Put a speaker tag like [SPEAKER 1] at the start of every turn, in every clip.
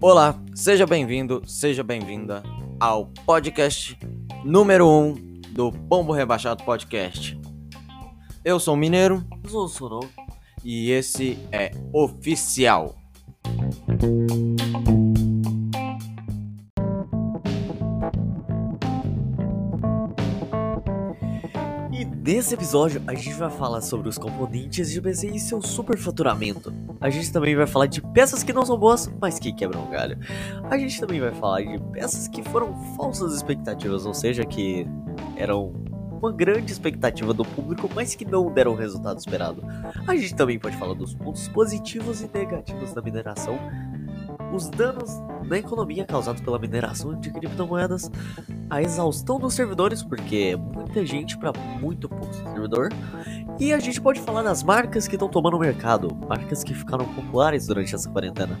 [SPEAKER 1] Olá, seja bem-vindo, seja bem-vinda ao podcast número 1 um do Pombo Rebaixado Podcast. Eu sou o Mineiro
[SPEAKER 2] Sou Sorô.
[SPEAKER 1] e esse é oficial.
[SPEAKER 2] Nesse episódio a gente vai falar sobre os componentes de PC e seu superfaturamento. A gente também vai falar de peças que não são boas, mas que quebram o galho. A gente também vai falar de peças que foram falsas expectativas, ou seja, que eram uma grande expectativa do público, mas que não deram o resultado esperado. A gente também pode falar dos pontos positivos e negativos da mineração, os danos na economia causados pela mineração de criptomoedas, a exaustão dos servidores, porque é muita gente para muito pouco servidor, e a gente pode falar das marcas que estão tomando o mercado, marcas que ficaram populares durante essa quarentena.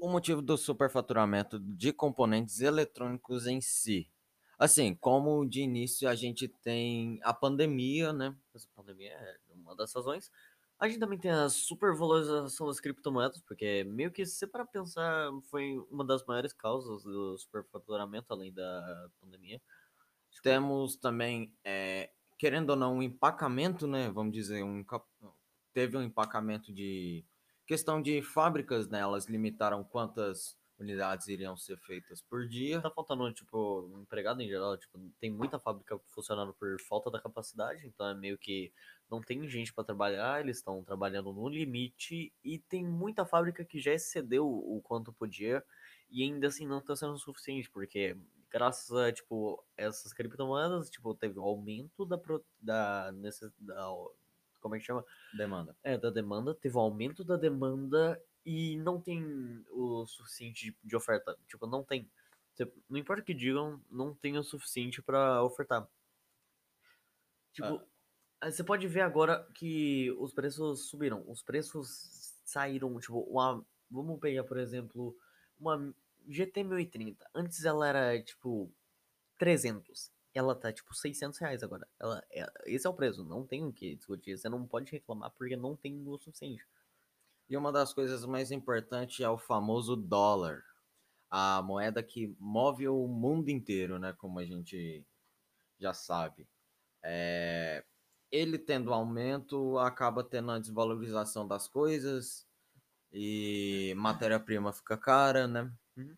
[SPEAKER 1] O motivo do superfaturamento de componentes eletrônicos em si. Assim, como de início a gente tem a pandemia, né?
[SPEAKER 2] Essa pandemia é uma das razões. A gente também tem a supervalorização das criptomoedas, porque meio que se para pensar foi uma das maiores causas do superfaturamento, além da pandemia.
[SPEAKER 1] Temos também, é, querendo ou não, um empacamento, né? Vamos dizer, um teve um empacamento de questão de fábricas, né? Elas limitaram quantas unidades iriam ser feitas por dia.
[SPEAKER 2] Tá faltando, tipo, um empregado em geral, tipo, tem muita fábrica funcionando por falta da capacidade, então é meio que não tem gente para trabalhar, eles estão trabalhando no limite e tem muita fábrica que já excedeu o quanto podia e ainda assim não tá sendo suficiente, porque graças a, tipo, essas criptomoedas, tipo, teve um aumento da, pro- da, necess- da como é que chama?
[SPEAKER 1] Demanda.
[SPEAKER 2] É, da demanda, teve um aumento da demanda e não tem o suficiente de, de oferta. Tipo, não tem. Não importa o que digam, não tem o suficiente pra ofertar. Tipo, aí você pode ver agora que os preços subiram. Os preços saíram, tipo, uma, vamos pegar, por exemplo, uma GT 1030. Antes ela era, tipo, 300. Ela tá, tipo, 600 reais agora. Ela, é- esse é o preço, não tem o que discutir. Você não pode reclamar porque não tem o suficiente.
[SPEAKER 1] E uma das coisas mais importantes é o famoso dólar. A moeda que move o mundo inteiro, né? Como a gente já sabe. É, Ele tendo aumento, acaba tendo a desvalorização das coisas e matéria-prima fica cara, né?
[SPEAKER 2] Uhum.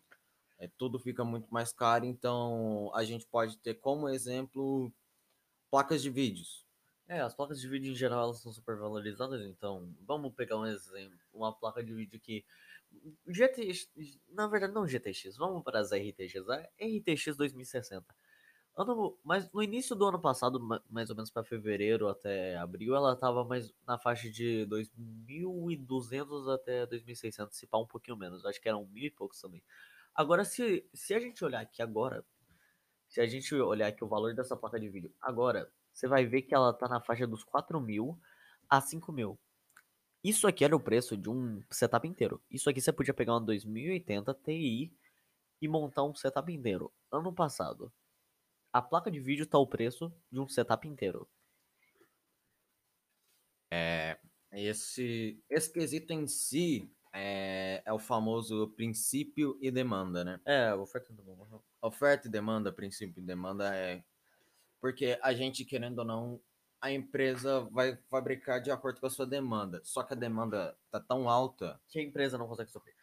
[SPEAKER 1] É, tudo fica muito mais caro, então a gente pode ter como exemplo placas de vídeos.
[SPEAKER 2] É, as placas de vídeo em geral elas são super valorizadas, então vamos pegar um exemplo, uma placa de vídeo que GTX, na verdade não GTX, vamos para as RTX, a RTX 2060. Ano, mas no início do ano passado, ma- mais ou menos para fevereiro até abril, ela tava mais na faixa de 2.200 até 2.600, se pá um pouquinho menos, acho que eram mil e poucos também. Agora, se, se a gente olhar aqui agora, se a gente olhar aqui o valor dessa placa de vídeo agora, você vai ver que ela tá na faixa dos 4 mil a 5 mil. Isso aqui era o preço de um setup inteiro. Isso aqui você podia pegar uma 2080 Ti e montar um setup inteiro. Ano passado, a placa de vídeo tá o preço de um setup inteiro.
[SPEAKER 1] Esse, esse quesito em si é, é o famoso princípio e demanda, né?
[SPEAKER 2] É, oferta do bom.
[SPEAKER 1] Oferta e demanda, princípio e demanda é. Porque a gente, querendo ou não, a empresa vai fabricar de acordo com a sua demanda. Só que a demanda tá tão alta.
[SPEAKER 2] Que a empresa não consegue suprir.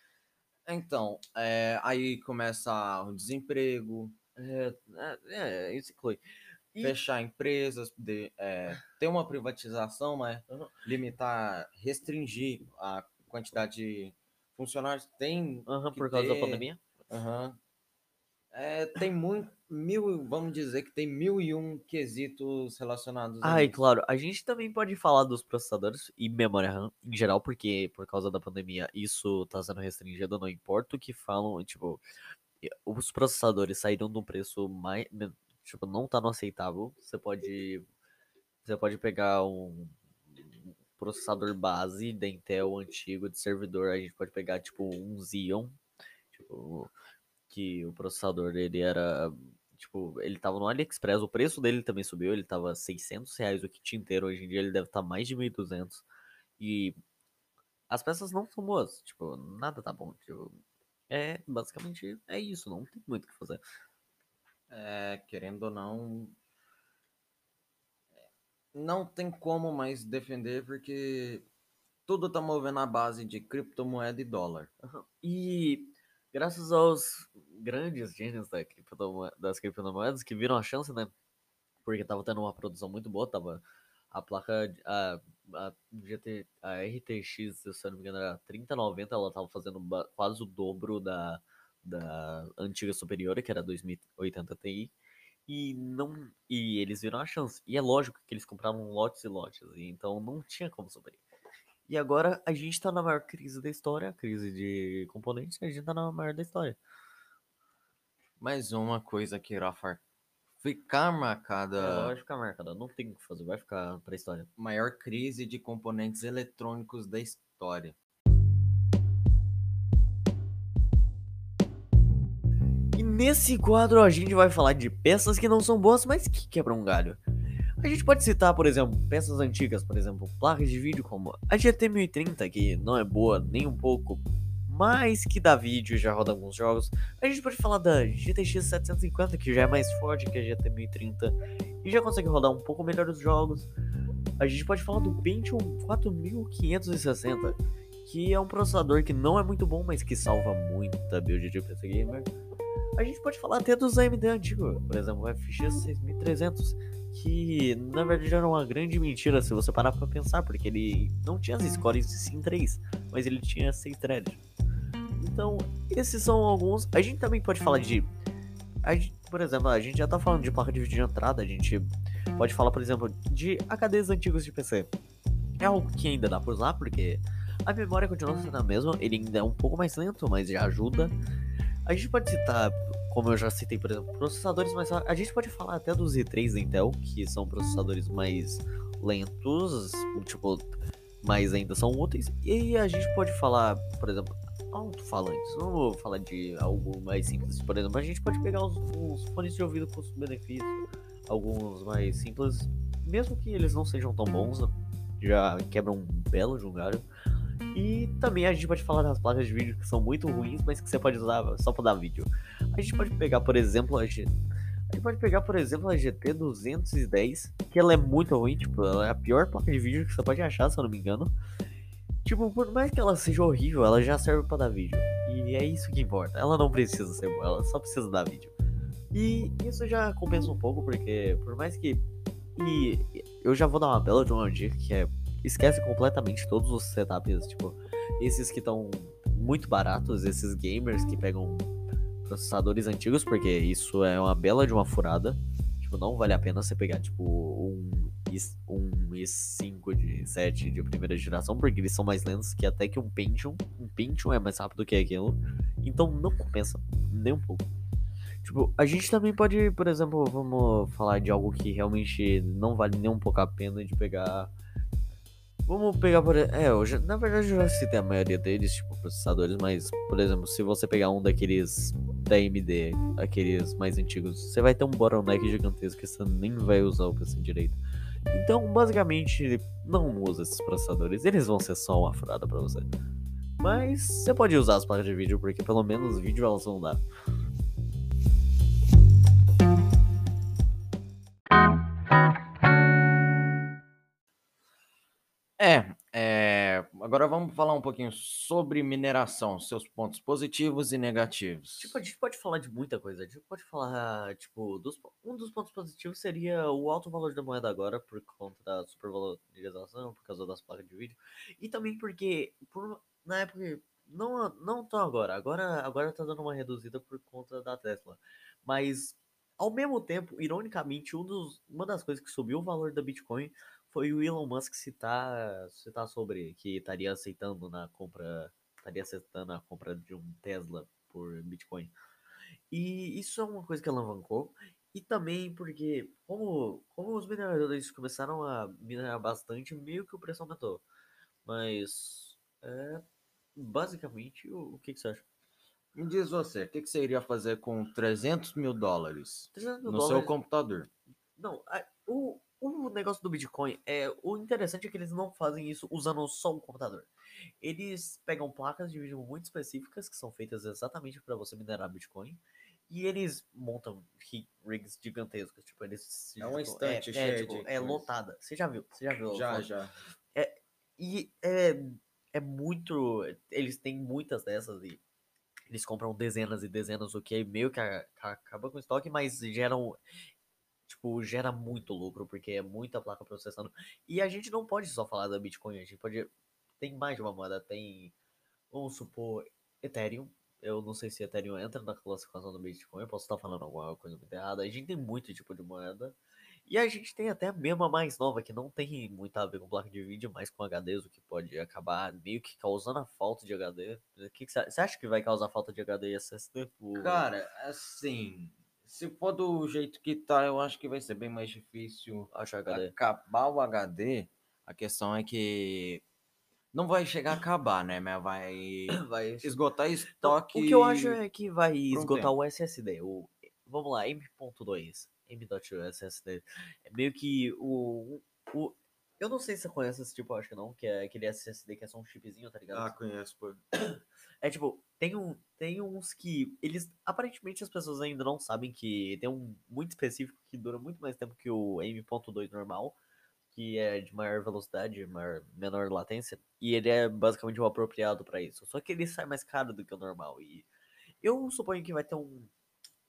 [SPEAKER 1] Então, é, aí começa o desemprego,
[SPEAKER 2] É, é, é isso inclui. E-
[SPEAKER 1] fechar empresas, de, é, ter uma privatização, mas
[SPEAKER 2] Uhum.
[SPEAKER 1] limitar, restringir a quantidade de funcionários. Tem que
[SPEAKER 2] por causa da
[SPEAKER 1] ter-
[SPEAKER 2] pandemia.
[SPEAKER 1] Aham. É, tem muito, mil, vamos dizer que tem mil e um quesitos relacionados
[SPEAKER 2] Ah, e claro, a gente também pode falar dos processadores e memória RAM em geral, porque por causa da pandemia isso tá sendo restringido, não importa o que falam, tipo, os processadores saíram de um preço mais, tipo, não tá no aceitável. Você pode, você pode pegar um processador base da Intel antigo de servidor, a gente pode pegar tipo um Xeon, tipo, que o processador dele era Tipo, ele tava no AliExpress, o preço dele também subiu, ele tava 600 reais o kit inteiro, hoje em dia ele deve estar tá mais de 1.200. E as peças não são boas, tipo, nada tá bom. Tipo, é, basicamente, é isso, não tem muito o que fazer.
[SPEAKER 1] É, querendo ou não, não tem como mais defender porque tudo tá movendo a base de criptomoeda e dólar.
[SPEAKER 2] E graças aos grandes gênios da das criptomoedas que viram a chance, né? Porque tava tendo uma produção muito boa, tava a placa, a, a, GT, a RTX, se eu não me engano, era 3090, ela tava fazendo quase o dobro da, da antiga superior, que era 2080 Ti. E não e eles viram a chance. E é lógico que eles compravam lotes e lotes, então não tinha como sobreviver. E agora a gente tá na maior crise da história, a crise de componentes, a gente tá na maior da história.
[SPEAKER 1] Mais uma coisa que irá ficar marcada.
[SPEAKER 2] É, vai ficar marcada, não tem o que fazer, vai ficar pra história.
[SPEAKER 1] Maior crise de componentes eletrônicos da história.
[SPEAKER 2] E nesse quadro a gente vai falar de peças que não são boas, mas que quebram um galho. A gente pode citar, por exemplo, peças antigas, por exemplo, placas de vídeo como a GT 1030, que não é boa nem um pouco, mas que dá vídeo e já roda alguns jogos. A gente pode falar da GTX 750, que já é mais forte que a GT 1030 e já consegue rodar um pouco melhor os jogos. A gente pode falar do Pentium 4560, que é um processador que não é muito bom, mas que salva muita build de PC Gamer. A gente pode falar até dos AMD antigos, por exemplo, o FX 6300, que na verdade era uma grande mentira se você parar pra pensar, porque ele não tinha as scores de Sim 3, mas ele tinha 6 threads. Então, esses são alguns. A gente também pode falar de. Gente, por exemplo, a gente já tá falando de placa de vídeo de entrada, a gente pode falar, por exemplo, de HDs antigos de PC. É algo que ainda dá pra usar, porque a memória continua sendo a mesma, ele ainda é um pouco mais lento, mas já ajuda. A gente pode citar como eu já citei, por exemplo, processadores mais A gente pode falar até dos i3 da Intel, que são processadores mais lentos, tipo, mas ainda são úteis. E a gente pode falar, por exemplo, alto-falantes. Não vou falar de algo mais simples, por exemplo, a gente pode pegar os, fones de ouvido custo-benefício, alguns mais simples, mesmo que eles não sejam tão bons, já quebram um belo julgário. E também a gente pode falar das placas de vídeo que são muito ruins, mas que você pode usar só para dar vídeo. A gente pode pegar, por exemplo, a GT. A gente pode pegar, por exemplo, a GT 210, que ela é muito ruim, tipo, ela é a pior placa de vídeo que você pode achar, se eu não me engano. Tipo, por mais que ela seja horrível, ela já serve para dar vídeo. E é isso que importa. Ela não precisa ser boa, ela só precisa dar vídeo. E isso já compensa um pouco, porque por mais que. E eu já vou dar uma bela de uma dica que é esquece completamente todos os setups, tipo, esses que estão muito baratos, esses gamers que pegam processadores antigos, porque isso é uma bela de uma furada. Tipo, não vale a pena você pegar, tipo, um, um i5 de 7 de primeira geração, porque eles são mais lentos que até que um Pentium. Um Pentium é mais rápido que aquilo. Então não compensa nem um pouco. Tipo, a gente também pode, por exemplo, vamos falar de algo que realmente não vale nem um pouco a pena de pegar Vamos pegar por. É, já, na verdade eu já citei a maioria deles, tipo, processadores, mas, por exemplo, se você pegar um daqueles da AMD, aqueles mais antigos, você vai ter um bottleneck gigantesco que você nem vai usar o PC direito. Então, basicamente, não usa esses processadores, eles vão ser só uma furada pra você. Mas você pode usar as placas de vídeo, porque pelo menos vídeo elas vão dar.
[SPEAKER 1] Agora vamos falar um pouquinho sobre mineração, seus pontos positivos e negativos.
[SPEAKER 2] Tipo, a gente pode falar de muita coisa. A gente pode falar, tipo, dos, um dos pontos positivos seria o alto valor da moeda agora, por conta da supervalorização, por causa das placas de vídeo. E também porque, por, na época, não, não tão agora. Agora, agora tá dando uma reduzida por conta da Tesla. Mas, ao mesmo tempo, ironicamente, um dos, uma das coisas que subiu o valor da Bitcoin foi o Elon Musk citar, citar sobre que estaria aceitando na compra, estaria aceitando a compra de um Tesla por Bitcoin. E isso é uma coisa que alavancou. E também porque, como, como os mineradores começaram a minerar bastante, meio que o preço aumentou. Mas, é, basicamente, o, o que, que você acha?
[SPEAKER 1] Me diz você, o que, que você iria fazer com 300 mil dólares
[SPEAKER 2] 300 mil
[SPEAKER 1] no
[SPEAKER 2] dólares.
[SPEAKER 1] seu computador?
[SPEAKER 2] Não, a- o, o negócio do Bitcoin é. O interessante é que eles não fazem isso usando só um computador. Eles pegam placas de vídeo muito específicas que são feitas exatamente para você minerar Bitcoin. E eles montam rig- rigs gigantescas. Tipo, eles.
[SPEAKER 1] É um
[SPEAKER 2] tipo,
[SPEAKER 1] estante
[SPEAKER 2] é, tipo,
[SPEAKER 1] de
[SPEAKER 2] é
[SPEAKER 1] coisa.
[SPEAKER 2] lotada. Você já viu? Você já viu?
[SPEAKER 1] Já, já.
[SPEAKER 2] E é, é muito. Eles têm muitas dessas e eles compram dezenas e dezenas, o que é meio que acaba com o estoque, mas geram. Tipo, gera muito lucro, porque é muita placa processando. E a gente não pode só falar da Bitcoin, a gente pode. Tem mais de uma moeda, tem. Vamos supor, Ethereum. Eu não sei se Ethereum entra na classificação do Bitcoin, eu posso estar falando alguma coisa muito errada. A gente tem muito tipo de moeda. E a gente tem até a mesma mais nova, que não tem muito a ver com placa de vídeo, mas com HDs, o que pode acabar meio que causando a falta de HD. Você acha que vai causar falta de HD e SSD? O-
[SPEAKER 1] Cara, assim, se for do jeito que tá, eu acho que vai ser bem mais difícil
[SPEAKER 2] Acho HD.
[SPEAKER 1] acabar o HD. A questão é que não vai chegar a acabar, né? Mas vai
[SPEAKER 2] Vai.
[SPEAKER 1] esgotar estoque.
[SPEAKER 2] o que eu acho é que vai
[SPEAKER 1] um
[SPEAKER 2] esgotar o SSD. O, vamos lá, M.2. M.2 SSD. É meio que o, o. Eu não sei se você conhece esse tipo, eu acho que não, que é aquele SSD que é só um chipzinho, tá ligado?
[SPEAKER 1] Ah, conheço, pô.
[SPEAKER 2] É tipo, tem, um, tem uns que eles. Aparentemente as pessoas ainda não sabem que tem um muito específico que dura muito mais tempo que o M.2 normal, que é de maior velocidade, maior, menor latência, e ele é basicamente o apropriado pra isso. Só que ele sai mais caro do que o normal. E eu suponho que vai ter um.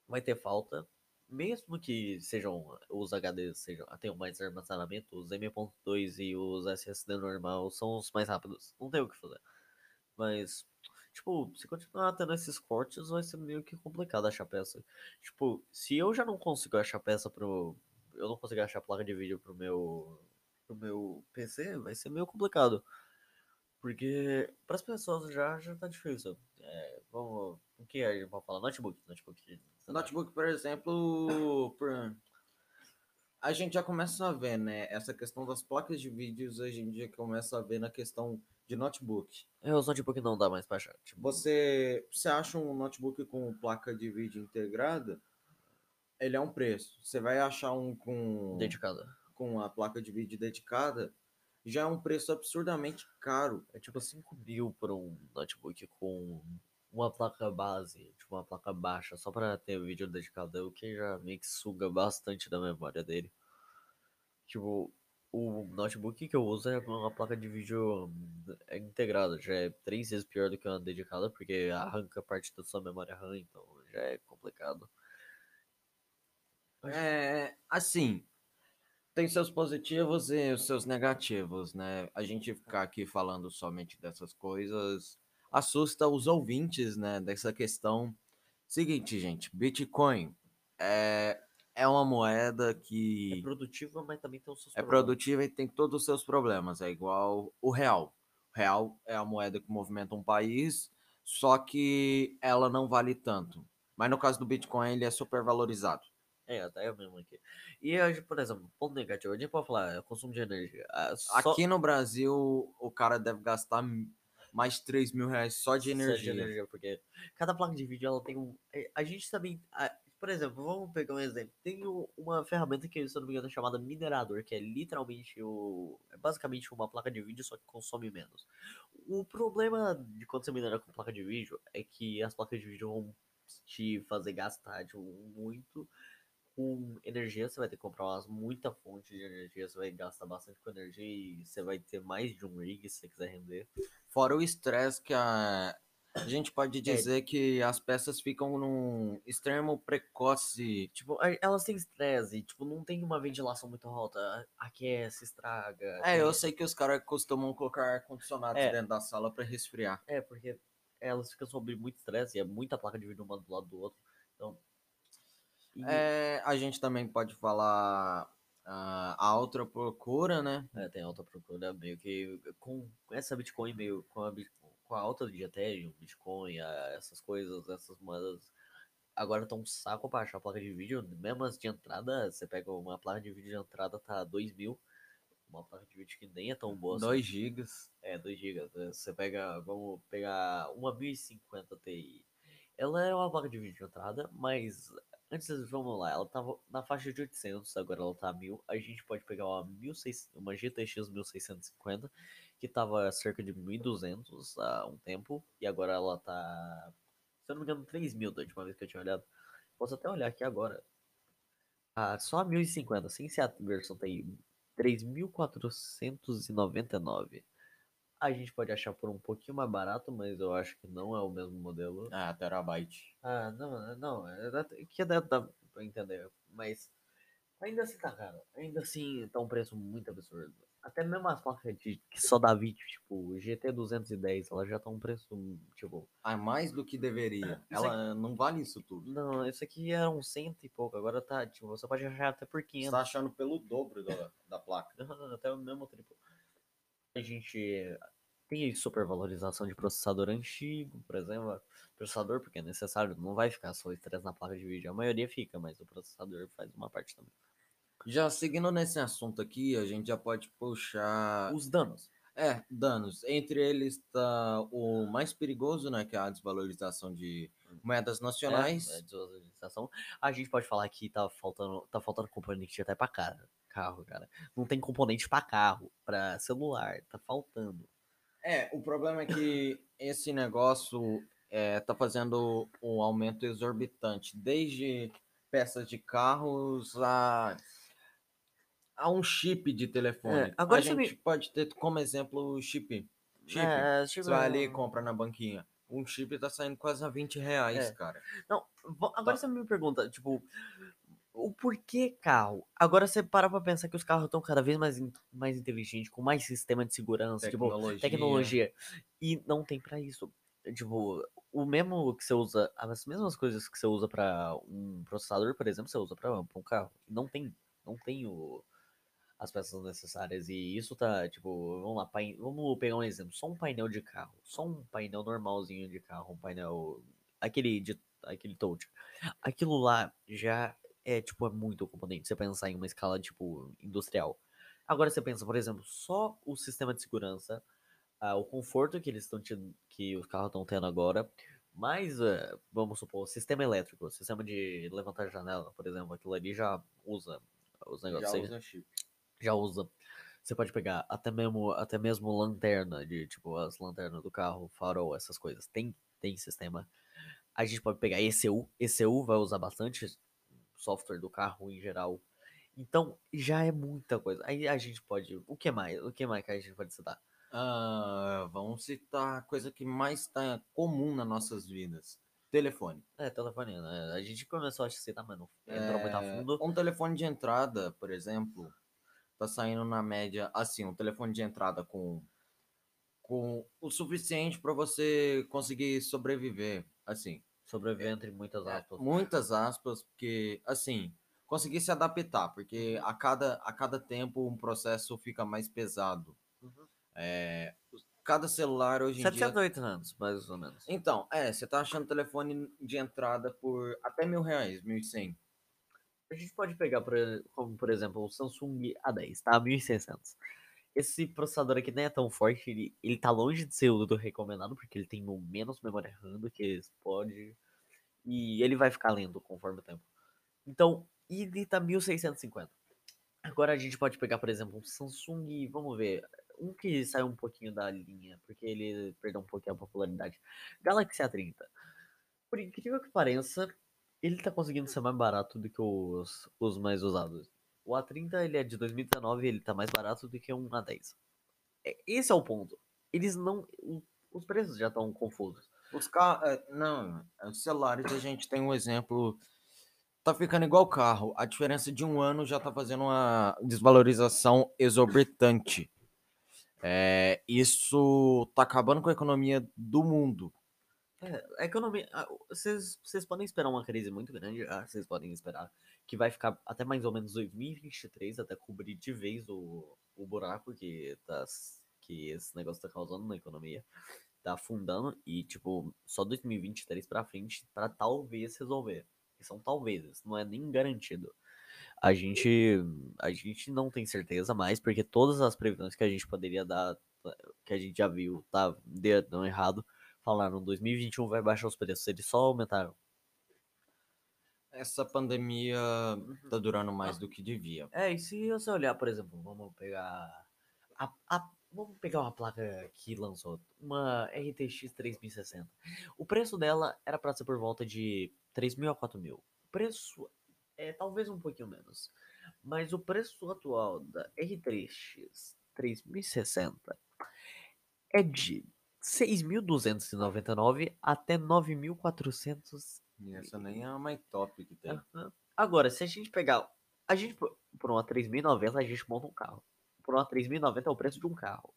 [SPEAKER 2] Vai ter falta. Mesmo que sejam os HDs sejam, tenham mais armazenamento, os M.2 e os SSD normal são os mais rápidos. Não tem o que fazer. Mas, tipo, se continuar tendo esses cortes, vai ser meio que complicado achar peça. Tipo, se eu já não consigo achar peça pro. Eu não consigo achar placa de vídeo pro meu. pro meu PC, vai ser meio complicado. Porque para as pessoas já, já tá difícil. É, vamos. O que a gente falar? Notebook. Notebook.
[SPEAKER 1] Notebook, por exemplo, por- a gente já começa a ver, né? Essa questão das placas de vídeos, a gente já começa a ver na questão de notebook.
[SPEAKER 2] É, os notebook não dá mais pra achar. Tipo,
[SPEAKER 1] Você, você acha um notebook com placa de vídeo integrada, ele é um preço. Você vai achar um com,
[SPEAKER 2] dedicada.
[SPEAKER 1] com a placa de vídeo dedicada, já é um preço absurdamente caro.
[SPEAKER 2] É tipo 5 mil por um notebook com uma placa base, tipo uma placa baixa, só pra ter vídeo dedicado, o que já meio que suga bastante da memória dele. Tipo, o notebook que eu uso é uma placa de vídeo é integrada, já é três vezes pior do que uma dedicada, porque arranca parte da sua memória RAM, então já é complicado.
[SPEAKER 1] É, assim, tem seus positivos e os seus negativos, né? A gente ficar aqui falando somente dessas coisas assusta os ouvintes, né? Dessa questão. Seguinte, gente, Bitcoin é, é uma moeda
[SPEAKER 2] É
[SPEAKER 1] que
[SPEAKER 2] produtiva, mas também tem os seus
[SPEAKER 1] é
[SPEAKER 2] problemas.
[SPEAKER 1] produtiva e tem todos os seus problemas. É igual o real. O real é a moeda que movimenta um país, só que ela não vale tanto. Mas no caso do Bitcoin, ele é super valorizado.
[SPEAKER 2] É, até eu mesmo aqui. E hoje, por exemplo, ponto negativo, a gente pode falar, é consumo de energia. Ah, só-
[SPEAKER 1] Aqui no Brasil, o cara deve gastar mais de 3 mil reais só de
[SPEAKER 2] Só
[SPEAKER 1] energia.
[SPEAKER 2] porque cada placa de vídeo ela tem um. é, A gente também. a- Por exemplo, vamos pegar um exemplo. Tem uma ferramenta que, se eu não me engano, é chamada minerador, que é literalmente o. É basicamente uma placa de vídeo, só que consome menos. O problema de quando você minera com placa de vídeo é que as placas de vídeo vão te fazer gastar tipo, muito com energia. Você vai ter que comprar umas, muita fonte de energia, você vai gastar bastante com energia e você vai ter mais de um rig se você quiser render.
[SPEAKER 1] Fora o estresse que a... a gente pode dizer que as peças ficam num extremo precoce.
[SPEAKER 2] Tipo, elas têm estresse, tipo, não tem uma ventilação muito alta, aquece, estraga.
[SPEAKER 1] É, eu
[SPEAKER 2] tem-
[SPEAKER 1] sei que os caras costumam colocar ar-condicionado
[SPEAKER 2] É.
[SPEAKER 1] dentro da sala para resfriar.
[SPEAKER 2] É, porque elas ficam sob muito estresse e é muita placa de vídeo uma do lado do outro. Então. e-
[SPEAKER 1] É, a gente também pode falar ah, a outra procura, né?
[SPEAKER 2] é, tem alta procura, meio que com, essa Bitcoin, meio com a, com a alta de Ethereum, Bitcoin, a- essas coisas, essas moedas. Agora tá um saco pra achar placa de vídeo, mesmo as de entrada, você pega uma placa de vídeo de entrada, tá 2 mil. Uma placa de vídeo que nem é tão boa assim.
[SPEAKER 1] 2 gigas.
[SPEAKER 2] É, 2 GB. Você pega, vamos pegar uma 1050 Ti Ela é uma placa de vídeo de entrada, mas antes, vamos lá, ela tava na faixa de 800, agora ela tá a 1000. A gente pode pegar uma, 1600, uma GTX 1650, que tava cerca de 1200 há um tempo, e agora ela tá, se eu não me engano, 3000 da última vez que eu tinha olhado. Posso até olhar aqui agora. Ah, só a 1050, sem ser a versão aí, 3499. A gente pode achar por um pouquinho mais barato, mas eu acho que não é o mesmo modelo.
[SPEAKER 1] Ah, terabyte.
[SPEAKER 2] Ah, não, não, é, é que dá, dá pra entender, mas ainda assim tá caro. Ainda assim tá um preço muito absurdo. Até mesmo as placas de, que só dá vídeo, tipo, GT 210, ela já tá um preço, tipo...
[SPEAKER 1] Ah, mais do que deveria. ela aqui... não vale isso tudo.
[SPEAKER 2] Não, isso aqui era um cento e pouco, agora tá, tipo, você pode achar até por 500. Você
[SPEAKER 1] tá achando pelo dobro da, da placa.
[SPEAKER 2] até o mesmo triplo. A gente tem supervalorização de processador antigo, por exemplo, processador porque é necessário, não vai ficar só estresse na placa de vídeo, a maioria fica, mas o processador faz uma parte também.
[SPEAKER 1] Já seguindo nesse assunto aqui, a gente já pode puxar
[SPEAKER 2] os danos.
[SPEAKER 1] É, danos. Entre eles está o mais perigoso, né, que é a desvalorização de moedas nacionais.
[SPEAKER 2] É, é desvalorização. A gente pode falar que tá faltando, tá faltando componente até para carro, cara. Não tem componente para carro, para celular, tá faltando.
[SPEAKER 1] É, o problema é que esse negócio é, tá fazendo um aumento exorbitante, desde peças de carros a, a um chip de telefone. É, agora a gente me... pode ter como exemplo o chip. Chip. É, chip você vai ali e compra na banquinha. Um chip tá saindo quase a 20 reais, é. cara.
[SPEAKER 2] Não, agora tá. você me pergunta, tipo, o porquê carro. Agora você para pra pensar que os carros estão cada vez mais, mais inteligentes, com mais sistema de segurança, tipo, tecnologia. Tipo, tecnologia. E não tem para isso. Tipo, o mesmo que você usa, as mesmas coisas que você usa para um processador, por exemplo, você usa para um carro. Não tem, não tem o, as peças necessárias. E isso tá, tipo, vamos lá, pain, vamos pegar um exemplo. Só um painel de carro. Só um painel normalzinho de carro, um painel. Aquele de aquele touch. Aquilo lá já é, tipo, é muito componente. Você pensar em uma escala, tipo, industrial. Agora você pensa, por exemplo, só o sistema de segurança, uh, o conforto que eles estão que os carros estão tendo agora, mais, uh, vamos supor, sistema elétrico, sistema de levantar janela, por exemplo, aquilo ali já usa os negócios.
[SPEAKER 1] Já usa chip.
[SPEAKER 2] Já usa. Você pode pegar até mesmo, até mesmo lanterna, de tipo, as lanternas do carro, farol, essas coisas. Tem, tem sistema. A gente pode pegar ECU. ECU vai usar bastante software do carro em geral. Então, já é muita coisa. Aí a gente pode. O que mais? O que mais que a gente pode citar?
[SPEAKER 1] Uh, vamos citar a coisa que mais está comum nas nossas vidas. Telefone.
[SPEAKER 2] É, telefone. Né? A gente começou a citar, mas não entrou é, muito a é, fundo.
[SPEAKER 1] Um telefone de entrada, por exemplo, tá saindo na média, assim, um telefone de entrada com, com o suficiente para você conseguir sobreviver, assim.
[SPEAKER 2] Sobreviver entre muitas é, aspas.
[SPEAKER 1] Muitas aspas, porque, assim, conseguir se adaptar, porque a cada, a cada tempo um processo fica mais pesado. Uhum. É, cada celular hoje em
[SPEAKER 2] 708 dia... anos, mais ou menos.
[SPEAKER 1] Então, é, você tá achando telefone de entrada por até mil reais, mil e cem.
[SPEAKER 2] A gente pode pegar, por, como por exemplo, o Samsung A10, tá? 1600. Esse processador aqui nem é tão forte, ele, ele tá longe de ser o do recomendado, porque ele tem menos memória RAM do que pode. E ele vai ficar lento conforme o tempo. Então, ele tá 1650. Agora a gente pode pegar, por exemplo, um Samsung, vamos ver, um que saiu um pouquinho da linha, porque ele perdeu um pouquinho a popularidade. Galaxy A30. Por incrível que pareça, ele tá conseguindo ser mais barato do que os, os mais usados. O A30 ele é de 2019 e ele tá mais barato do que um A10. É, esse é o ponto. Eles não. Os preços já estão confusos.
[SPEAKER 1] Os carros. É, não, os celulares a gente tem um exemplo. Tá ficando igual carro. A diferença de um ano já tá fazendo uma desvalorização exorbitante. É, isso tá acabando com a economia do mundo.
[SPEAKER 2] É, a economia. Vocês podem esperar uma crise muito grande. Ah, vocês podem esperar que vai ficar até mais ou menos 2023 até cobrir de vez o, o buraco que, tá, que esse negócio tá causando na economia. Tá afundando e, tipo, só 2023 pra frente para talvez resolver. E são talvez, não é nem garantido. A gente, a gente não tem certeza mais, porque todas as previsões que a gente poderia dar, que a gente já viu, tá dando errado, falaram 2021 vai baixar os preços, eles só aumentaram.
[SPEAKER 1] Essa pandemia tá durando mais do que devia.
[SPEAKER 2] É, e se você olhar, por exemplo, vamos pegar. A, a- vamos pegar uma placa que lançou, uma RTX 3060. O preço dela era pra ser por volta de 3 mil a 4 mil. O preço é talvez um pouquinho menos. Mas o preço atual da R3X 3060 é de 6.299 até 9.400
[SPEAKER 1] E essa nem é a mais top que tem.
[SPEAKER 2] Agora, se a gente pegar. A gente, por uma 3.090, a gente monta um carro. Por uma 3.090 é o preço de um carro.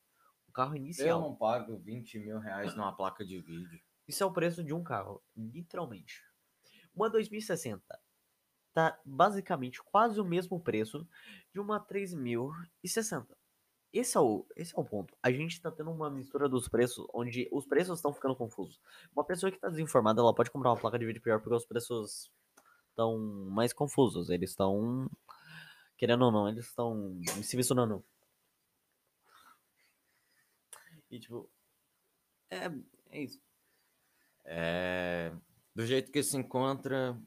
[SPEAKER 2] Um carro
[SPEAKER 1] Eu
[SPEAKER 2] inicial.
[SPEAKER 1] não pago 20 mil reais numa placa de vídeo.
[SPEAKER 2] Isso é o preço de um carro, literalmente. Uma 2060 tá basicamente quase o mesmo preço de uma 3060. Esse é o, esse é o ponto. A gente tá tendo uma mistura dos preços onde os preços estão ficando confusos. Uma pessoa que tá desinformada, ela pode comprar uma placa de vídeo pior porque os preços estão mais confusos. Eles estão querendo ou não, eles estão se misturando. E tipo, é, é isso.
[SPEAKER 1] É, do jeito que se encontra,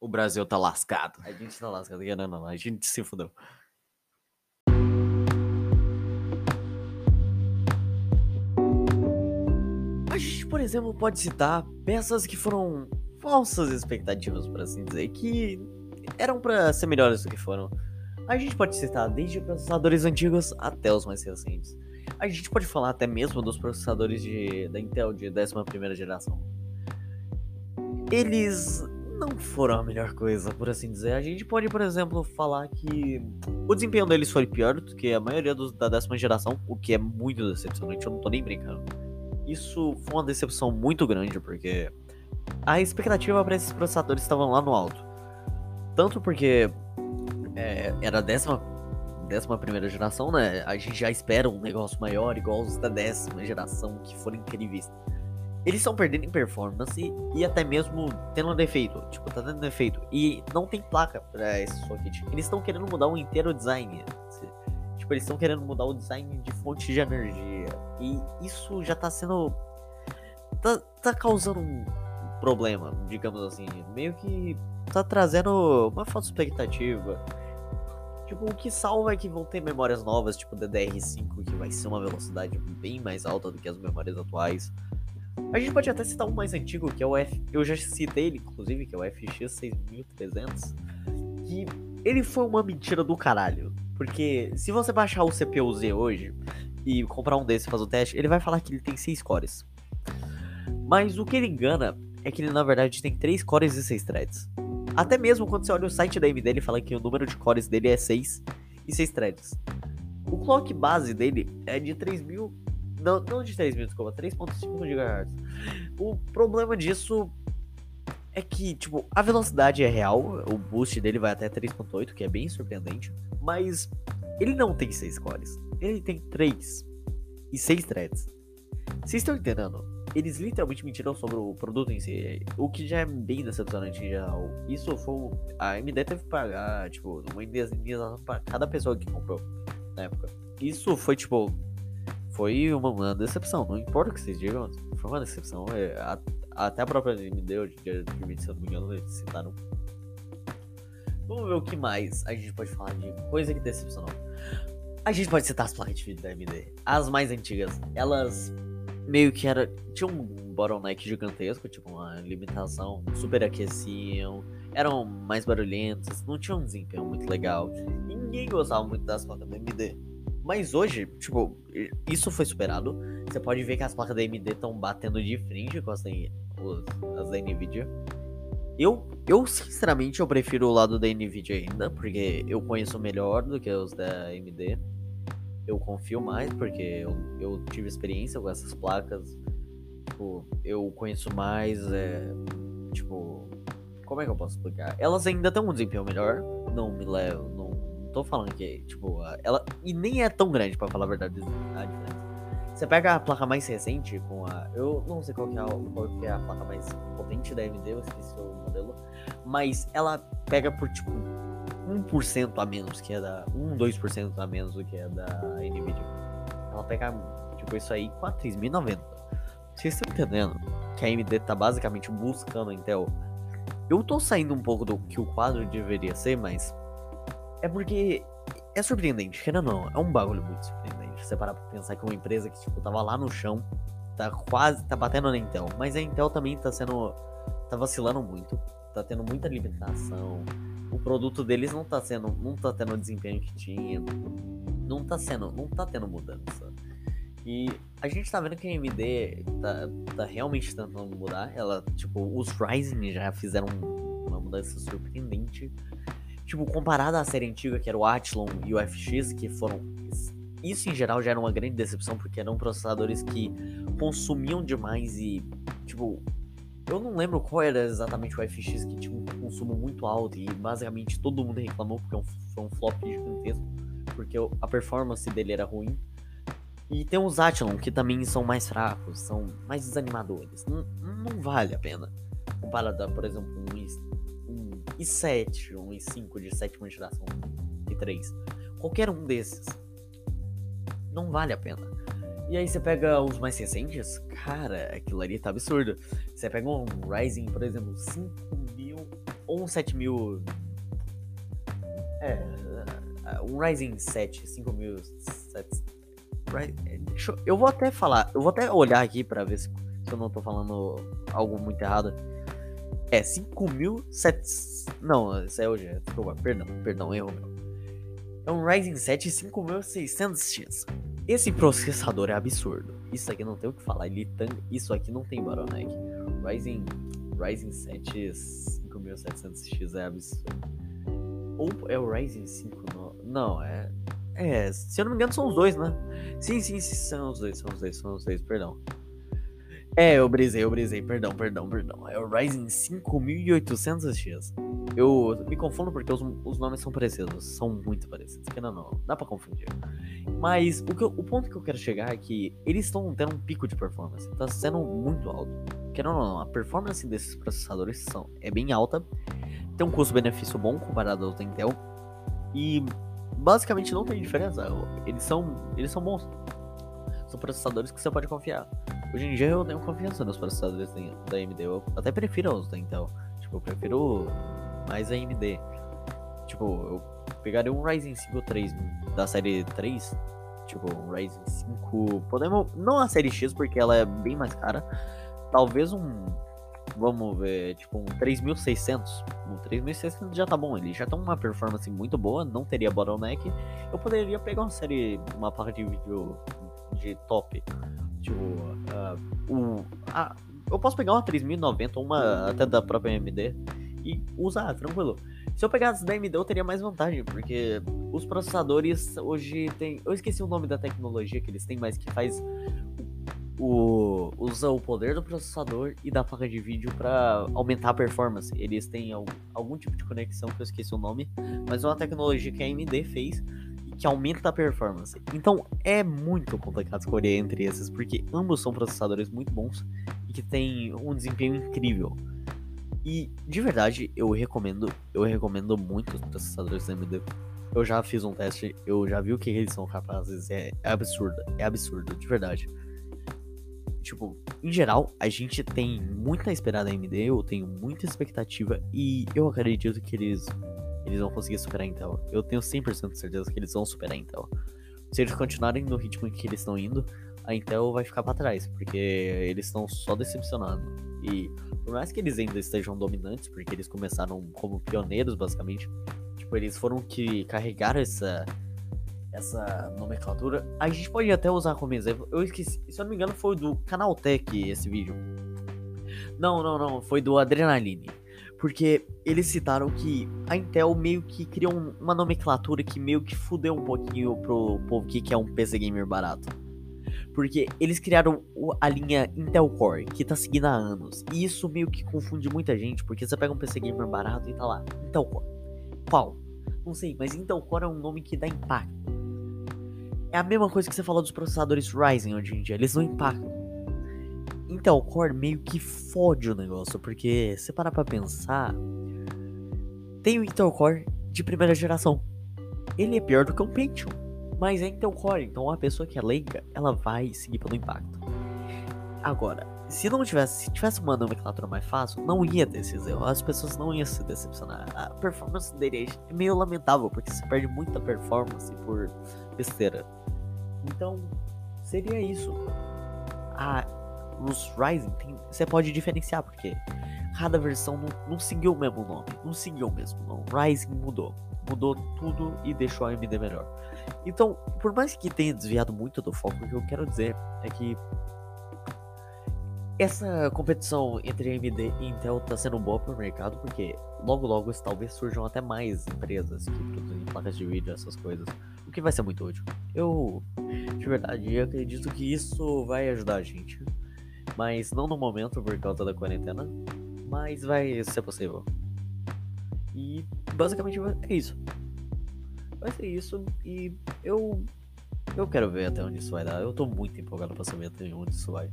[SPEAKER 1] o Brasil tá lascado.
[SPEAKER 2] A gente tá lascado, querendo ou não, a gente se fudeu. Exemplo, pode citar peças que foram falsas expectativas, por assim dizer, que eram pra ser melhores do que foram. A gente pode citar desde processadores antigos até os mais recentes. A gente pode falar até mesmo dos processadores de, da Intel de 11ª geração. Eles não foram a melhor coisa, por assim dizer. A gente pode, por exemplo, falar que o desempenho deles foi pior do que a maioria dos da décima geração, o que é muito decepcionante, eu não tô nem brincando. Isso foi uma decepção muito grande, porque a expectativa para esses processadores estavam lá no alto. Tanto porque é, era a décima, décima primeira geração, né? A gente já espera um negócio maior, igual os da décima geração, que foram incríveis. Eles estão perdendo em performance e até mesmo tendo um defeito. Tipo, tá tendo defeito. E não tem placa pra esse socket. Eles estão querendo mudar o inteiro design. Tipo, eles estão querendo mudar o design de fonte de energia. E isso já tá sendo. Tá, tá causando um problema, digamos assim. Meio que tá trazendo uma falsa expectativa. Tipo, o que salva é que vão ter memórias novas, tipo DDR5, que vai ser uma velocidade bem mais alta do que as memórias atuais. A gente pode até citar um mais antigo, que é o F. Eu já citei ele, inclusive, que é o FX 6300. Que ele foi uma mentira do caralho. Porque se você baixar o CPU Z hoje e comprar um desse e fazer o teste, ele vai falar que ele tem 6 cores. Mas o que ele engana é que ele na verdade tem 3 cores e 6 threads. Até mesmo quando você olha o site da AMD, ele fala que o número de cores dele é 6 e 6 threads. O clock base dele é de 3000 não, não de 3 mil, desculpa, 3.5 GHz. O problema disso é que, tipo, a velocidade é real, o boost dele vai até 3.8, que é bem surpreendente, mas ele não tem 6 cores, ele tem 3 e 6 threads. Vocês estão entendendo? Eles literalmente mentiram sobre o produto em si, o que já é bem decepcionante em geral. Isso foi. A AMD teve que pagar, tipo, uma indenização para cada pessoa que comprou na época. Isso foi, tipo, foi uma, uma, decepção. Não importa o que vocês digam, foi uma decepção. É, a, até a própria AMD, hoje dia de vídeo, se eu não me engano, eles citaram. Vamos ver o que mais a gente pode falar de coisa que decepcionou. A gente pode citar as placas de vídeo da AMD. As mais antigas, elas meio que era. Tinha um bottleneck gigantesco, tipo uma limitação, superaqueciam, eram mais barulhentas, não tinham um desempenho muito legal. Ninguém gostava muito das placas da AMD. Mas hoje, tipo, isso foi superado. Você pode ver que as placas da AMD estão batendo de frente com as da, as da Nvidia. Eu, eu, sinceramente, eu prefiro o lado da Nvidia ainda, porque eu conheço melhor do que os da AMD. Eu confio mais, porque eu, eu tive experiência com essas placas. Tipo, eu conheço mais, é, tipo, como é que eu posso explicar? Elas ainda têm um desempenho melhor, não me levam, não tô falando que, tipo, ela. E nem é tão grande, pra falar a verdade, a diferença. Você pega a placa mais recente com a. Eu não sei qual que é a, qual que é a placa mais potente da AMD, eu esqueci o modelo. Mas ela pega por, tipo, 1% a menos que é da. 1, 2% a menos do que é da Nvidia. Ela pega, tipo, isso aí com a 3090. Vocês estão entendendo que a AMD tá basicamente buscando a Intel? Eu tô saindo um pouco do que o quadro deveria ser, mas é porque é surpreendente, querendo ou não, é um bagulho muito surpreendente. Você parar pra pensar que uma empresa que, tipo, tava lá no chão, tá quase, tá batendo na Intel. Mas a Intel também tá sendo, tá vacilando muito, tá tendo muita limitação. O produto deles não tá sendo, não tá tendo o desempenho que tinha. Não tá sendo, não tá tendo mudança. E a gente tá vendo que a AMD tá, tá realmente tentando mudar. Ela, tipo, os Ryzen já fizeram uma mudança surpreendente. Tipo, comparado à série antiga, que era o Athlon e o FX, que foram. Isso em geral já era uma grande decepção, porque eram processadores que consumiam demais e. Tipo, eu não lembro qual era exatamente o FX que tinha um consumo muito alto e basicamente todo mundo reclamou porque é foi um flop gigantesco, porque a performance dele era ruim. E tem os Athlon que também são mais fracos, são mais desanimadores. Não, não vale a pena. Comparado por exemplo, um i7, um i5 de sétima geração, i3. Qualquer um desses. Não vale a pena. E aí você pega os mais recentes, cara, aquilo ali tá absurdo. Você pega um Ryzen, por exemplo, 5000 ou um 7000. É, um Ryzen 7, 5700. Eu, eu vou até falar, eu vou até olhar aqui para ver se, se eu não tô falando algo muito errado. É 5.700. Não, isso é hoje. Desculpa, perdão, perdão, erro meu. É um Ryzen 7 5600X. Esse processador é absurdo. Isso aqui não tem o que falar. Ele tem... Isso aqui não tem bottleneck. Ryzen, Ryzen 7 5700X é absurdo. Ou é o Ryzen 5? Não, não é. É, se eu não me engano, são os dois, né? Sim, sim, sim, são os dois, são os dois, são os dois, perdão. É, eu brisei, eu brisei, perdão, perdão, perdão. É o Ryzen 5800X. Eu me confundo porque os, os nomes são parecidos, são muito parecidos, que não, não, dá pra confundir. Mas o, que o ponto que eu quero chegar é que eles estão tendo um pico de performance, tá sendo muito alto. Querendo ou não, a performance desses processadores são, é bem alta, tem um custo-benefício bom comparado ao Intel, e basicamente não tem diferença, eles são, eles são bons. São processadores que você pode confiar. Hoje em dia eu tenho confiança nos processadores da AMD. Eu até prefiro os da Intel. Tipo, eu prefiro mais a AMD. Tipo, eu pegaria um Ryzen 5 3 da série 3. Tipo, um Ryzen 5. Podemos. Não a série X, porque ela é bem mais cara. Talvez um. Vamos ver, tipo um 3600. Um 3600 já tá bom. Ele já tem uma performance muito boa. Não teria bottleneck. Eu poderia pegar uma série. Uma placa de vídeo de top Tipo, o, a, eu posso pegar uma 3090 ou uma até da própria AMD e usar, tranquilo. Se eu pegasse da AMD, eu teria mais vantagem, porque os processadores hoje tem. Eu esqueci o nome da tecnologia que eles têm, mas que faz. O, usa o poder do processador e da placa de vídeo para aumentar a performance. Eles têm algum, algum tipo de conexão que eu esqueci o nome, mas é uma tecnologia que a AMD fez que aumenta a performance. Então é muito complicado escolher entre esses, porque ambos são processadores muito bons e que têm um desempenho incrível. E de verdade, eu recomendo, eu recomendo muito os processadores da AMD. Eu já fiz um teste, eu já vi o que eles são capazes, é, é absurdo, é absurdo, de verdade. Tipo, em geral, a gente tem muita esperada da AMD, eu tenho muita expectativa e eu acredito que eles eles vão conseguir superar a Intel. Eu tenho 100% de certeza que eles vão superar a Intel. Se eles continuarem no ritmo em que eles estão indo, a Intel vai ficar para trás, porque eles estão só decepcionando. E por mais que eles ainda estejam dominantes, porque eles começaram como pioneiros, basicamente, tipo, eles foram que carregaram essa essa nomenclatura. A gente pode até usar como exemplo. Eu esqueci, se eu não me engano, foi do Canaltech esse vídeo. Não, não, não, foi do Adrenaline porque eles citaram que a Intel meio que criou uma nomenclatura que meio que fudeu um pouquinho pro povo que quer um PC gamer barato. Porque eles criaram a linha Intel Core, que tá seguindo há anos. E isso meio que confunde muita gente, porque você pega um PC gamer barato e tá lá, Intel Core. Qual? Não sei, mas Intel Core é um nome que dá impacto. É a mesma coisa que você falou dos processadores Ryzen hoje em dia, eles não impactam. Intel Core meio que fode o negócio, porque se parar pra pensar, tem o Intel Core de primeira geração. Ele é pior do que um Pentium, mas é Intel Core, então a pessoa que é leiga, ela vai seguir pelo impacto. Agora, se não tivesse, se tivesse uma nomenclatura mais fácil, não ia ter esses erros. As pessoas não iam se decepcionar. A performance dele é meio lamentável, porque você perde muita performance por besteira. Então, seria isso. A, os Rising, tem, você pode diferenciar, porque cada versão não, não seguiu o mesmo nome. Não seguiu o mesmo nome. Rising mudou. Mudou tudo e deixou a AMD melhor. Então, por mais que tenha desviado muito do foco, o que eu quero dizer é que essa competição entre AMD e Intel tá sendo boa pro mercado, porque logo logo talvez surjam até mais empresas que produzem placas de vídeo, essas coisas. O que vai ser muito útil. Eu, de verdade, acredito que isso vai ajudar a gente. Mas não no momento por causa da quarentena. Mas vai ser possível. E basicamente é isso. Vai ser isso e eu. Eu quero ver até onde isso vai dar. Eu tô muito empolgado pra saber até onde isso vai.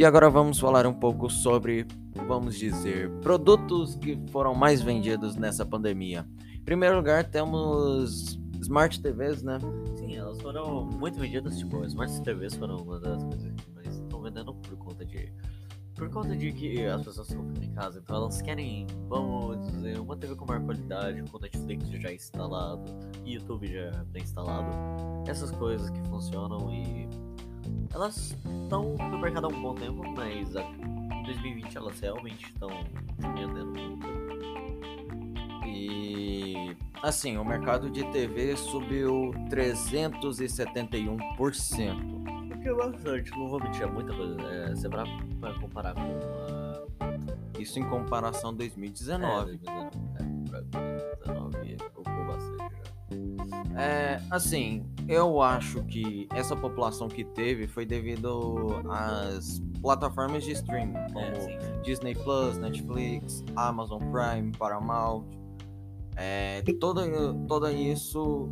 [SPEAKER 1] E agora vamos falar um pouco sobre, vamos dizer, produtos que foram mais vendidos nessa pandemia. Em primeiro lugar, temos Smart TVs, né?
[SPEAKER 2] Sim, elas foram muito vendidas, tipo, Smart TVs foram uma das coisas que mais estão vendendo por conta de por conta de que as pessoas estão ficando em casa, então elas querem, vamos dizer, uma TV com maior qualidade, com Netflix já instalado, YouTube já instalado, essas coisas que funcionam e elas estão no mercado há um bom tempo, mas 2020 elas realmente estão vendendo muito.
[SPEAKER 1] E assim, o mercado de TV subiu 371%
[SPEAKER 2] que é bastante, não vou mentir, é muita coisa. É, você vai, vai comparar com. Uh...
[SPEAKER 1] Isso em comparação a 2019.
[SPEAKER 2] É, 2019 ocupou bastante já.
[SPEAKER 1] É, assim, eu acho que essa população que teve foi devido às plataformas de streaming, como é, Disney Plus, Netflix, Amazon Prime, Paramount. É, todo, todo isso,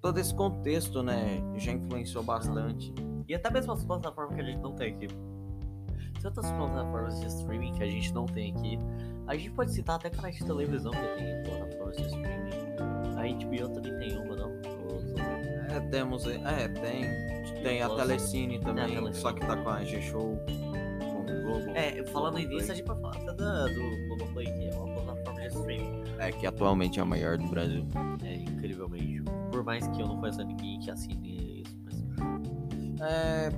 [SPEAKER 1] todo esse contexto, né, já influenciou bastante.
[SPEAKER 2] E até mesmo as plataformas que a gente não tem aqui. Tantas plataformas de streaming que a gente não tem aqui. A gente pode citar até canais de televisão que tem plataformas de streaming. A HBO também tem uma, não?
[SPEAKER 1] É, temos. É, tem. Tem a Telecine também, a Telecine. só que tá com a G-Show. Globo.
[SPEAKER 2] É, falando nisso, a gente pode falar até da, do Globoplay, que é uma plataforma de streaming.
[SPEAKER 1] É, que atualmente é a maior do Brasil.
[SPEAKER 2] É, incrivelmente. Por mais que eu não conheça ninguém que assine
[SPEAKER 1] é,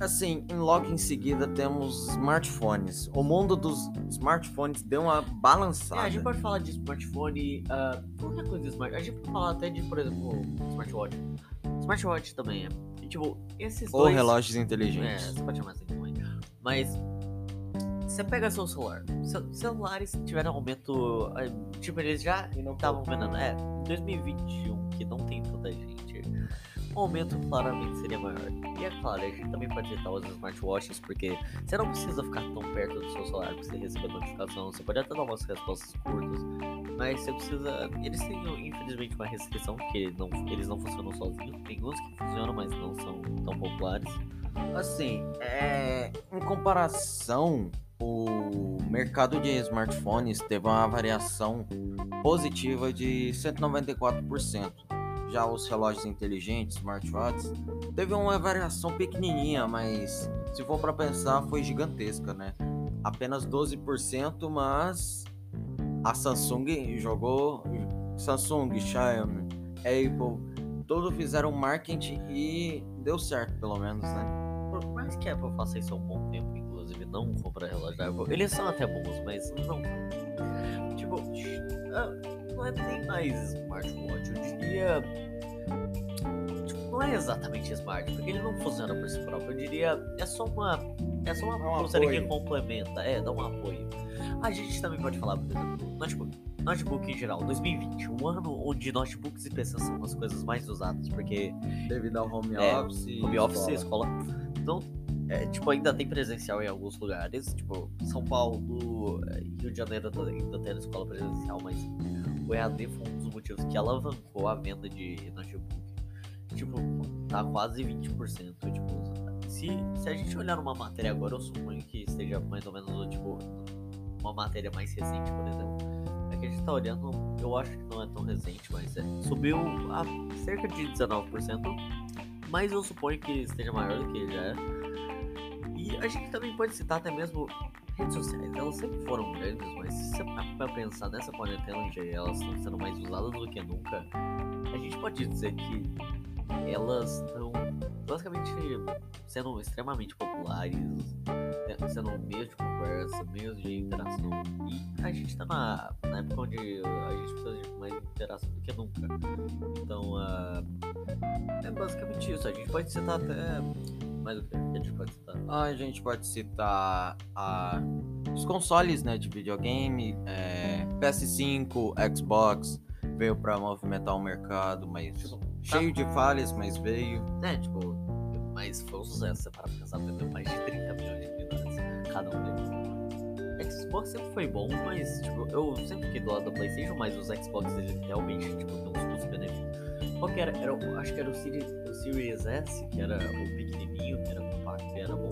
[SPEAKER 1] assim, logo em seguida temos smartphones. O mundo dos smartphones deu uma balançada. É,
[SPEAKER 2] a gente pode falar de smartphone, uh, qualquer coisa de smartphone. A gente pode falar até de, por exemplo, smartwatch. Smartwatch também é. E, tipo, esses
[SPEAKER 1] Ou
[SPEAKER 2] dois...
[SPEAKER 1] relógios inteligentes.
[SPEAKER 2] É, você pode chamar assim. Mas, você pega seu celular. celulares tiveram aumento. Eh, tipo, eles já estavam vendendo. É, 2021, que não tem tanta gente o aumento claramente seria maior. E é claro, a gente também pode citar os smartwatches, porque você não precisa ficar tão perto do seu celular para você receber notificação. Você pode até dar umas respostas curtas, mas você precisa. Eles têm, infelizmente, uma restrição, que não, eles não funcionam sozinhos. Tem uns que funcionam, mas não são tão populares.
[SPEAKER 1] Assim, é... em comparação, o mercado de smartphones teve uma variação positiva de 194%. Já os relógios inteligentes, smartwatches, teve uma variação pequenininha, mas se for para pensar, foi gigantesca, né? Apenas 12%, mas a Samsung jogou, Samsung, Xiaomi, Apple, todos fizeram marketing e deu certo, pelo menos, né?
[SPEAKER 2] Mais que a Apple faça isso há um bom tempo, inclusive, não compra relógio da Apple, eles são até bons, mas não. Tipo, ah, não é nem mais smartwatch, eu diria. Tipo, não é exatamente smart, porque ele não funciona por si próprio. Eu diria, é só uma. É só uma um pulseira que complementa, é, dá um apoio. A gente também pode falar, por exemplo, notebook. Notebook em geral, 2020, um ano onde notebooks e PCs são as coisas mais usadas, porque.
[SPEAKER 1] Devido ao home é, office.
[SPEAKER 2] Home office, escola. Então, é, tipo, ainda tem presencial em alguns lugares, tipo, São Paulo, é, Rio de Janeiro ainda tem escola presencial, mas o EAD foi um dos motivos que alavancou a venda de notebook. Tipo, tá quase 20%. Tipo, se, se a gente olhar numa matéria agora, eu suponho que esteja mais ou menos, tipo, uma matéria mais recente, por exemplo. é que a gente tá olhando, eu acho que não é tão recente, mas é, subiu a cerca de 19%, mas eu suponho que esteja maior do que já é. E a gente também pode citar até mesmo redes sociais, elas sempre foram grandes, mas se você para pensar nessa quarentena onde elas estão sendo mais usadas do que nunca, a gente pode dizer que elas estão basicamente sendo extremamente populares, sendo meios de conversa, meios de interação. E a gente tá na, na época onde a gente precisa de mais interação do que nunca. Então, uh, é basicamente isso. A gente pode citar até. Mais o que a gente pode citar?
[SPEAKER 1] A gente pode citar a, os consoles né, de videogame, é, PS5, Xbox, veio para movimentar o mercado, mas tipo, cheio tá. de falhas, mas veio.
[SPEAKER 2] É, tipo, mas foi um sucesso. Você para pensar, vendeu mais de 30 milhões de unidades cada um deles. Xbox sempre foi bom, mas tipo, eu sempre fiquei do lado da PlayStation, mas os Xbox eles realmente tipo, tem uns custos-benefícios. Qual que era? era? Acho que era o Series, o Series S, que era o pequenininho, que era compacto, que era bom.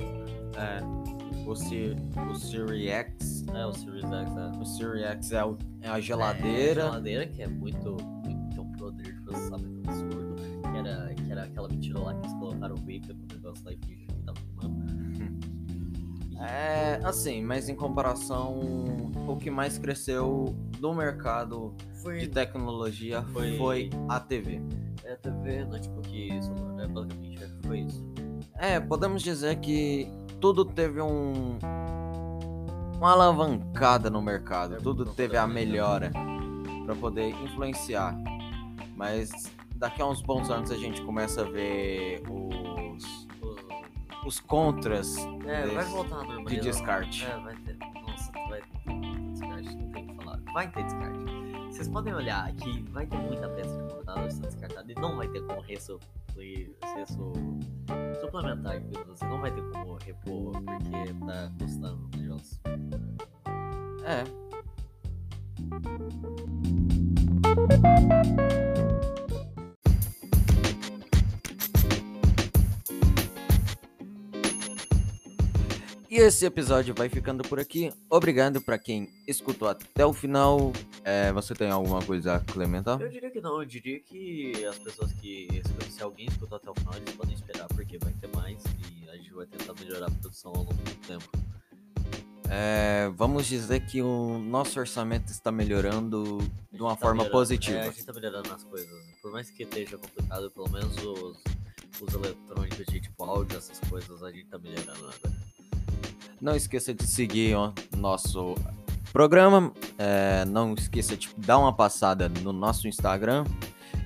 [SPEAKER 1] É. O, Sir, o Series X.
[SPEAKER 2] É, o Series X, é.
[SPEAKER 1] O Series X é, o, é a geladeira. É, a
[SPEAKER 2] geladeira, que é muito. muito tem um poder de processamento absurdo. Que era aquela mentira lá que eles colocaram o Vapor no negócio lá e fingiram que tava fumando.
[SPEAKER 1] É, assim, mas em comparação, o que mais cresceu no mercado foi, de tecnologia foi, foi, a TV.
[SPEAKER 2] É, a TV, notebook e celular, né? Basicamente foi isso.
[SPEAKER 1] É, podemos dizer que tudo teve um uma alavancada no mercado, é, tudo teve a melhora para poder influenciar. Mas daqui a uns bons anos a gente começa a ver os os contras
[SPEAKER 2] é, vai voltar
[SPEAKER 1] de descarte.
[SPEAKER 2] É, vai ter. Nossa, vai ter descarte, não tem o que falar. Vai ter descarte. Vocês podem olhar aqui, vai ter muita peça de computador sendo descartada e não vai ter como ressuplir, suplementar, você não vai ter como repor porque tá custando o negócio.
[SPEAKER 1] É. E esse episódio vai ficando por aqui. Obrigado para quem escutou até o final. É, você tem alguma coisa a complementar?
[SPEAKER 2] Eu diria que não. Eu diria que as pessoas que. Se alguém escutou até o final, eles podem esperar, porque vai ter mais e a gente vai tentar melhorar a produção ao longo do tempo.
[SPEAKER 1] É, vamos dizer que o nosso orçamento está melhorando de uma tá forma positiva. É,
[SPEAKER 2] a gente está melhorando as coisas. Por mais que esteja complicado, pelo menos os, os eletrônicos de tipo áudio, essas coisas, a gente está melhorando agora.
[SPEAKER 1] Não esqueça de seguir o nosso programa. É, não esqueça de dar uma passada no nosso Instagram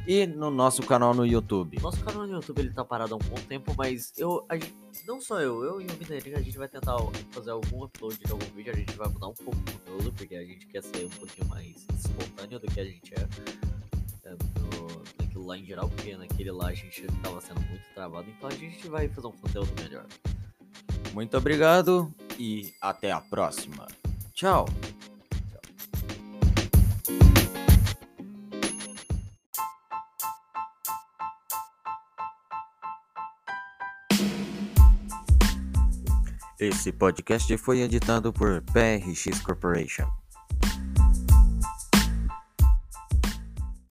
[SPEAKER 1] e no nosso canal no YouTube.
[SPEAKER 2] Nosso canal no YouTube ele tá parado há um bom tempo, mas eu, gente, não só eu, eu e o Mineirinho, a gente vai tentar fazer algum upload de algum vídeo, a gente vai mudar um pouco o conteúdo, porque a gente quer ser um pouquinho mais espontâneo do que a gente é. é no, naquilo lá em geral, porque naquele lá a gente tava sendo muito travado, então a gente vai fazer um conteúdo melhor.
[SPEAKER 1] Muito obrigado e até a próxima. Tchau. Esse podcast foi editado por PRX Corporation.